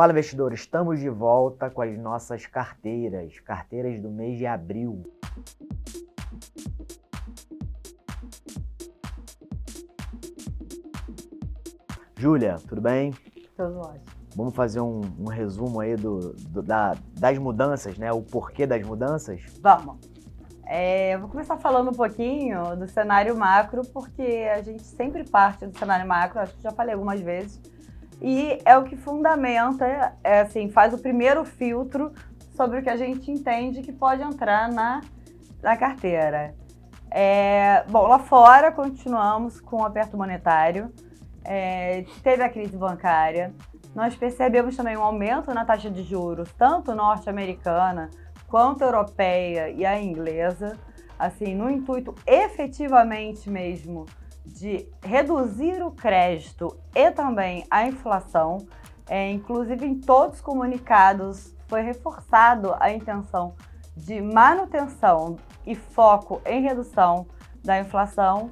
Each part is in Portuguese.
Fala investidor, estamos de volta com as nossas carteiras, carteiras do mês de abril. Júlia, tudo bem? Tudo ótimo. Vamos fazer um, um resumo aí do, do- da- das mudanças, né? O porquê das mudanças? Vamos. É, eu vou começar falando um pouquinho do cenário macro, porque a gente sempre parte do cenário macro, acho que já falei algumas vezes, e é o que fundamenta, é, assim, faz o primeiro filtro sobre o que a gente entende que pode entrar na, na carteira. É, bom, lá fora continuamos com o aperto monetário, é, teve a crise bancária, nós percebemos também um aumento na taxa de juros, tanto norte-americana quanto europeia e a inglesa, assim, no intuito efetivamente mesmo de reduzir o crédito e também a inflação. É, inclusive, em todos os comunicados foi reforçado a intenção de manutenção e foco em redução da inflação.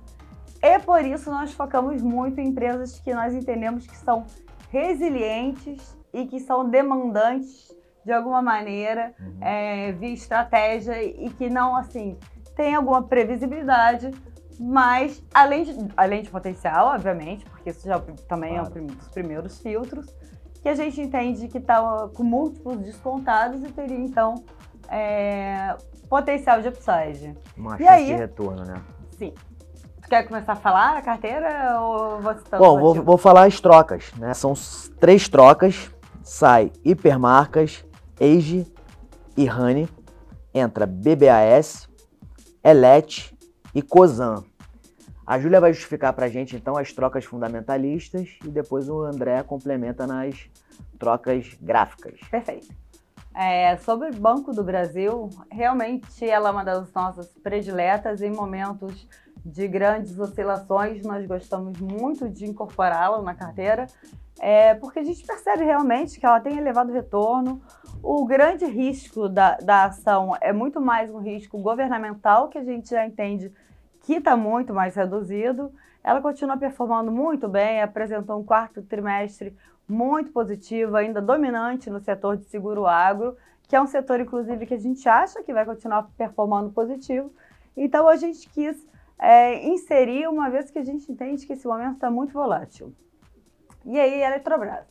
E por isso nós focamos muito em empresas que nós entendemos que são resilientes e que são demandantes de alguma maneira é, via estratégia e que não assim tem alguma previsibilidade, mas além de, além de potencial, obviamente, porque isso já também é um Claro. prim- dos primeiros filtros, que a gente entende que está com múltiplos descontados e teria então é, potencial de upside. Uma E chance aí? de retorno, né? Sim. Tu quer começar a falar a carteira ou você tá Bom, vou, vou falar as trocas, né? São três trocas. Sai Hipermarcas, Age e Honey. Entra BBAS, Elet e Cosan. A Júlia vai justificar pra gente, então, as trocas fundamentalistas e depois o André complementa nas trocas gráficas. Perfeito. É, sobre o Banco do Brasil, realmente ela é uma das nossas prediletas em momentos de grandes oscilações. Nós gostamos muito de incorporá-la na carteira, é, porque a gente percebe realmente que ela tem elevado retorno. O grande risco da, da ação é muito mais um risco governamental, que a gente já entende que está muito mais reduzido. Ela continua performando muito bem, apresentou um quarto trimestre muito positivo, ainda dominante no setor de seguro agro, que é um setor, inclusive, que a gente acha que vai continuar performando positivo. Então, a gente quis é, inserir, uma vez que a gente entende que esse momento está muito volátil. E aí, Eletrobras.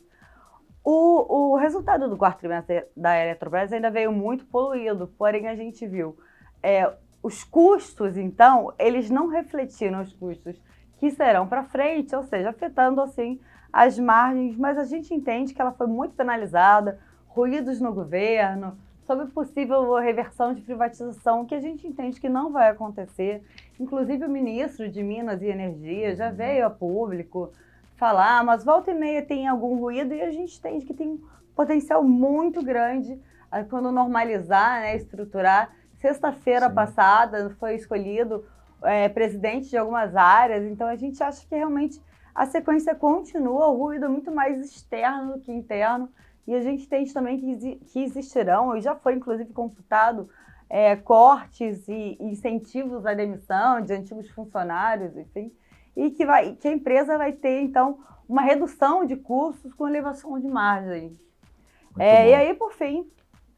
O, o resultado do quarto trimestre da Eletrobras ainda veio muito poluído, porém a gente viu é, os custos, então, eles não refletiram os custos que serão para frente, ou seja, afetando assim as margens, mas a gente entende que ela foi muito penalizada, ruídos no governo, sobre possível reversão de privatização, que a gente entende que não vai acontecer. Inclusive o ministro de Minas e Energia já veio a público falar, mas volta e meia tem algum ruído e a gente entende que tem um potencial muito grande ah, quando normalizar, né, estruturar. Sexta-feira passada foi escolhido é, presidente de algumas áreas, então a gente acha que realmente a sequência continua, o ruído é muito mais externo do que interno, e a gente entende também que, que existirão, e já foi inclusive computado, é, cortes e incentivos à demissão de antigos funcionários, enfim, e que, vai, que a empresa vai ter, então, uma redução de custos com elevação de margens. Muito É, e aí, por fim,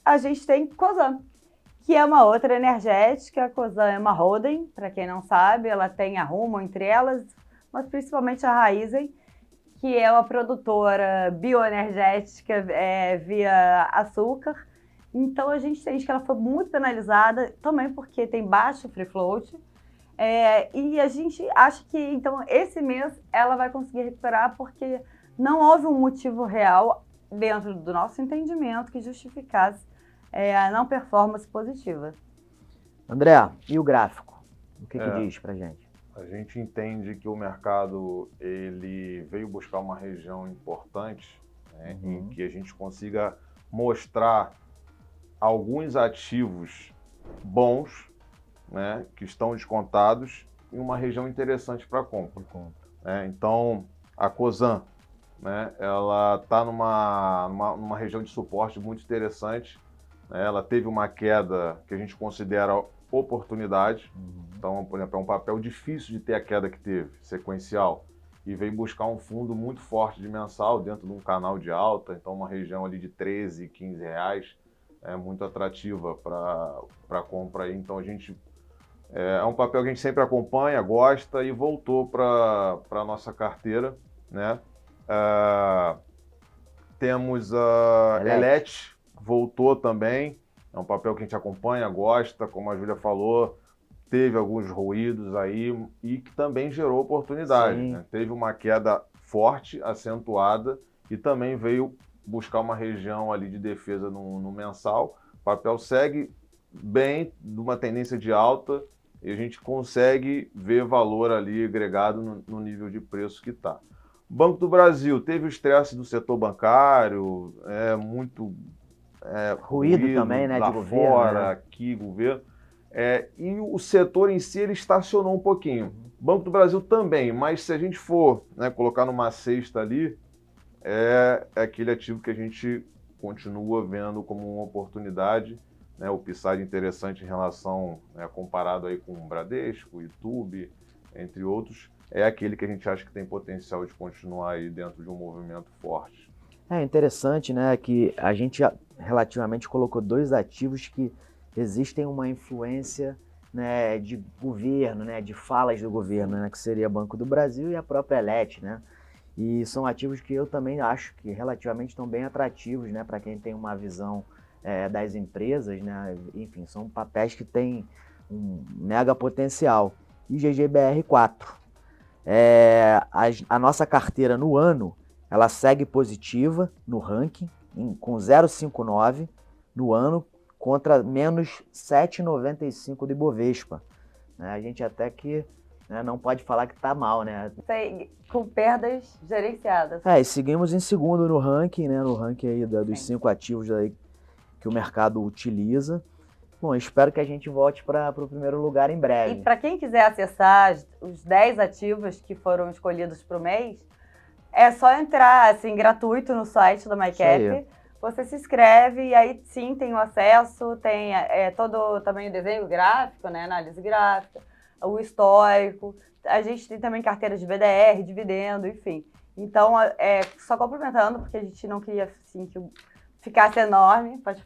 a gente tem Cosan, que é uma outra energética. A Cosan é uma holding, para quem não sabe, ela tem a Rumo entre elas, mas principalmente a Raizen, que é uma produtora bioenergética é, via açúcar. Então a gente entende que ela foi muito penalizada, também porque tem baixo free float. É, e a gente acha que então esse mês ela vai conseguir recuperar porque não houve um motivo real dentro do nosso entendimento que justificasse é, a não performance positiva. André, e o gráfico? O que, que É. diz pra gente? A gente entende que o mercado ele veio buscar uma região importante né, Uhum. em que a gente consiga mostrar alguns ativos bons né, que estão descontados em uma região interessante para compra. né? Então, a Cosan, né, ela está numa, numa, numa região de suporte muito interessante. Né? Ela teve uma queda que a gente considera oportunidade. Uhum. Então, por exemplo, é um papel difícil de ter a queda que teve, sequencial. e veio buscar um fundo muito forte de mensal dentro de um canal de alta, então uma região ali de 13, 15 reais é muito atrativa para compra. Então a gente é, é, um papel que a gente sempre acompanha, gosta e voltou para a nossa carteira, né? Uh, temos a Elet, voltou também, é um papel que a gente acompanha, gosta, como a Júlia falou, teve alguns ruídos aí e que também gerou oportunidade. Né? Teve uma queda forte, acentuada, e também veio buscar uma região ali de defesa no, no mensal. O papel segue bem, numa tendência de alta, e a gente consegue ver valor ali agregado no, no nível de preço que está. Banco do Brasil teve o estresse do setor bancário, é muito é, ruído, ruído, também, né, de governo, fora, né? aqui governo. É, e o setor em si ele estacionou um pouquinho. Banco do Brasil também, mas se a gente for né, colocar numa cesta ali, é, é aquele ativo que a gente continua vendo como uma oportunidade, né, o PSAD interessante em relação, né, comparado aí com o Bradesco, YouTube, entre outros, é aquele que a gente acha que tem potencial de continuar aí dentro de um movimento forte. É interessante, né, que a gente relativamente colocou dois ativos que existem uma influência né, de governo, né, de falas do governo, né, que seria Banco do Brasil e a própria Elet, né? E são ativos que eu também acho que relativamente estão bem atrativos, né, para quem tem uma visão é, das empresas, né? Enfim, são papéis que têm um mega potencial. E GGBR4. É, a, a, nossa carteira no ano, ela segue positiva no ranking, em, com 0,59 no ano, contra menos 7,95 do Ibovespa. Né? A gente até que né, não pode falar que está mal, né? Com perdas gerenciadas. É, e seguimos em segundo no ranking, né? No ranking aí da, dos Sim. cinco ativos aí que o mercado utiliza. Bom, espero que a gente volte para o primeiro lugar em breve. E para quem quiser acessar os 10 ativos que foram escolhidos para o mês, é só entrar assim gratuito no site da MyCap. Você se inscreve e aí sim tem o acesso, tem é, todo também o desenho gráfico, né, análise gráfica, o histórico. A gente tem também carteira de BDR, dividendo, enfim. Então, é, só complementando, porque a gente não queria assim, que ficasse enorme. Pode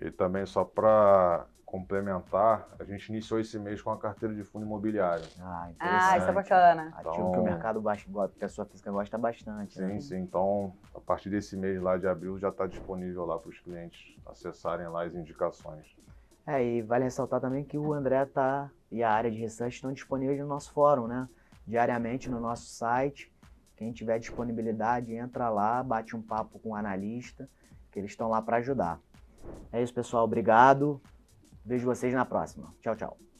E também só para complementar, a gente iniciou esse mês com a carteira de fundo imobiliário. Ah, ah isso é bacana. Ativo então, que o mercado gosta, que a sua física gosta bastante. Sim, né? sim. Então, a partir desse mês lá de abril já está disponível lá para os clientes acessarem lá as indicações. É, e vale ressaltar também que o André tá e a área de research estão disponíveis no nosso fórum, né? Diariamente no nosso site. Quem tiver disponibilidade, entra lá, bate um papo com o analista que eles estão lá para ajudar. É isso, pessoal. Obrigado. Vejo vocês na próxima. Tchau, tchau.